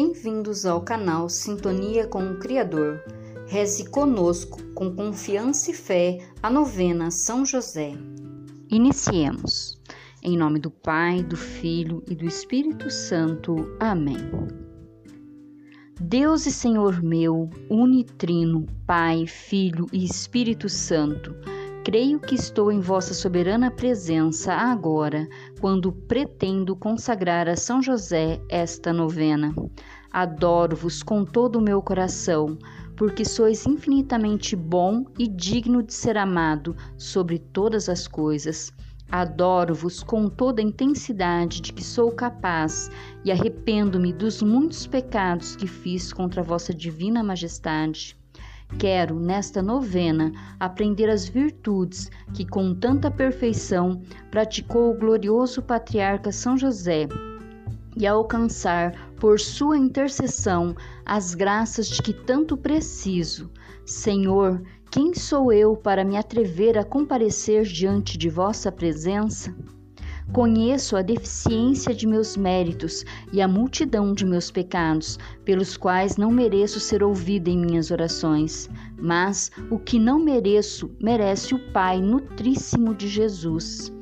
Bem-vindos ao canal Sintonia com o Criador. Reze conosco, com confiança e fé, a novena São José. Iniciemos. Em nome do Pai, do Filho e do Espírito Santo. Amém. Deus e Senhor meu, unitrino, Pai, Filho e Espírito Santo, creio que estou em vossa soberana presença agora, quando pretendo consagrar a São José esta novena. Adoro-vos com todo o meu coração, porque sois infinitamente bom e digno de ser amado sobre todas as coisas. Adoro-vos com toda a intensidade de que sou capaz e arrependo-me dos muitos pecados que fiz contra vossa divina majestade. Quero, nesta novena, aprender as virtudes que, com tanta perfeição, praticou o glorioso patriarca São José e alcançar, por sua intercessão, as graças de que tanto preciso. Senhor, quem sou eu para me atrever a comparecer diante de vossa presença? Conheço a deficiência de meus méritos e a multidão de meus pecados, pelos quais não mereço ser ouvida em minhas orações. Mas o que não mereço, merece o Pai nutríssimo de Jesus.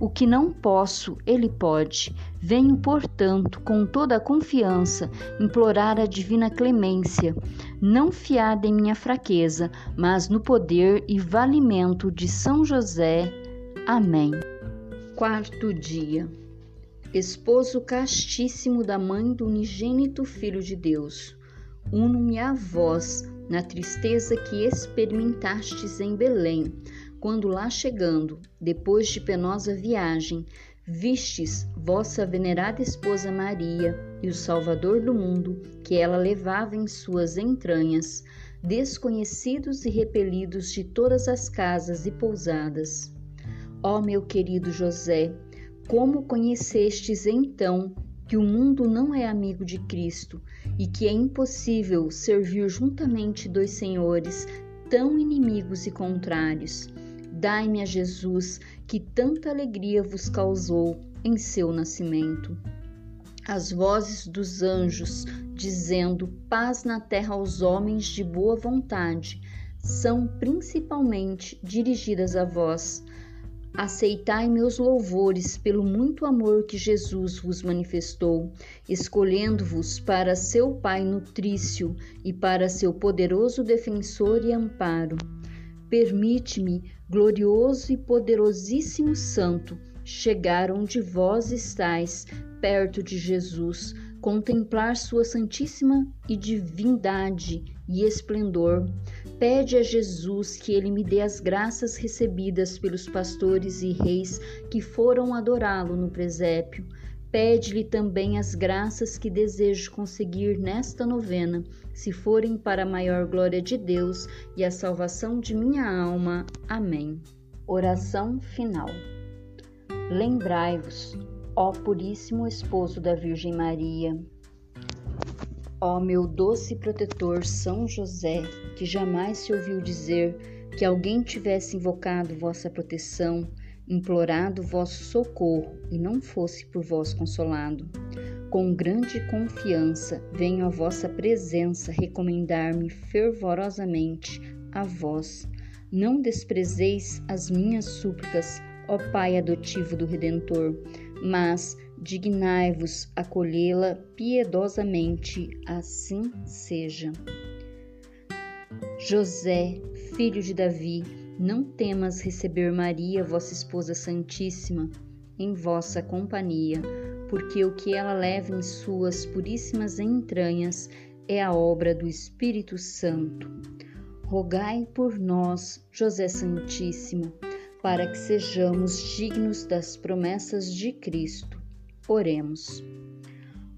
O que não posso, Ele pode. Venho, portanto, com toda a confiança, implorar a divina clemência, não fiada em minha fraqueza, mas no poder e valimento de São José. Amém. Quarto dia. Esposo castíssimo da mãe do unigênito Filho de Deus, uno-me a vós na tristeza que experimentastes em Belém, quando lá chegando, depois de penosa viagem, vistes vossa venerada esposa Maria e o Salvador do mundo, que ela levava em suas entranhas, desconhecidos e repelidos de todas as casas e pousadas Ó meu querido José, como conhecestes então que o mundo não é amigo de Cristo e que é impossível servir juntamente dois senhores tão inimigos e contrários? Dai-me a Jesus, que tanta alegria vos causou em seu nascimento. As vozes dos anjos, dizendo paz na terra aos homens de boa vontade, são principalmente dirigidas a vós Aceitai meus louvores pelo muito amor que Jesus vos manifestou, escolhendo-vos para seu Pai nutrício e para seu poderoso defensor e amparo. Permite-me, glorioso e poderosíssimo Santo, chegar onde vós estais, perto de Jesus, contemplar sua santíssima e divindade e esplendor Pede a Jesus que ele me dê as graças recebidas pelos pastores e reis que foram adorá-lo no presépio. Pede-lhe também as graças que desejo conseguir nesta novena, se forem para a maior glória de Deus e a salvação de minha alma. Amém. Oração final. Lembrai-vos, ó Puríssimo Esposo da Virgem Maria, Ó meu doce protetor São José, que jamais se ouviu dizer que alguém tivesse invocado vossa proteção, implorado vosso socorro e não fosse por vós consolado. Com grande confiança venho à vossa presença recomendar-me fervorosamente a vós. Não desprezeis as minhas súplicas, ó Pai adotivo do Redentor, mas dignai-vos acolhê-la piedosamente, assim seja. José, filho de Davi, não temas receber Maria, vossa esposa santíssima, em vossa companhia, porque o que ela leva em suas puríssimas entranhas é a obra do Espírito Santo. Rogai por nós, José Santíssimo, para que sejamos dignos das promessas de Cristo. Oremos.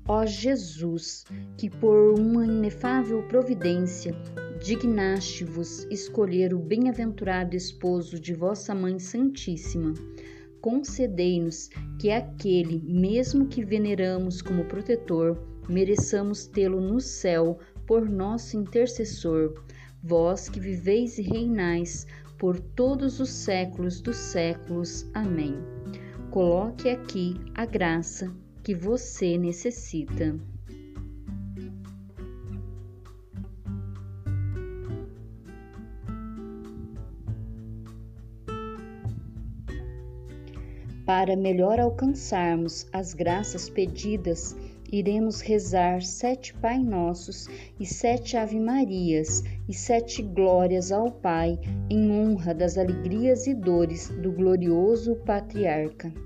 Ó Jesus, que por uma inefável providência dignaste-vos escolher o bem-aventurado esposo de vossa Mãe Santíssima, concedei-nos que aquele, mesmo que veneramos como protetor, mereçamos tê-lo no céu por nosso intercessor, vós que viveis e reinais por todos os séculos dos séculos. Amém. Coloque aqui a graça que você necessita. Para melhor alcançarmos as graças pedidas, iremos rezar sete Pai Nossos e sete Ave Marias e sete glórias ao Pai, em honra das alegrias e dores do glorioso Patriarca.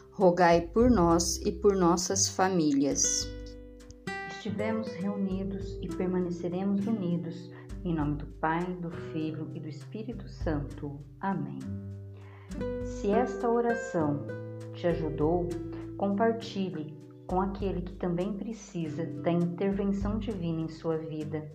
rogai por nós e por nossas famílias. Estivemos reunidos e permaneceremos unidos, em nome do Pai, do Filho e do Espírito Santo. Amém. Se esta oração te ajudou, compartilhe com aquele que também precisa da intervenção divina em sua vida.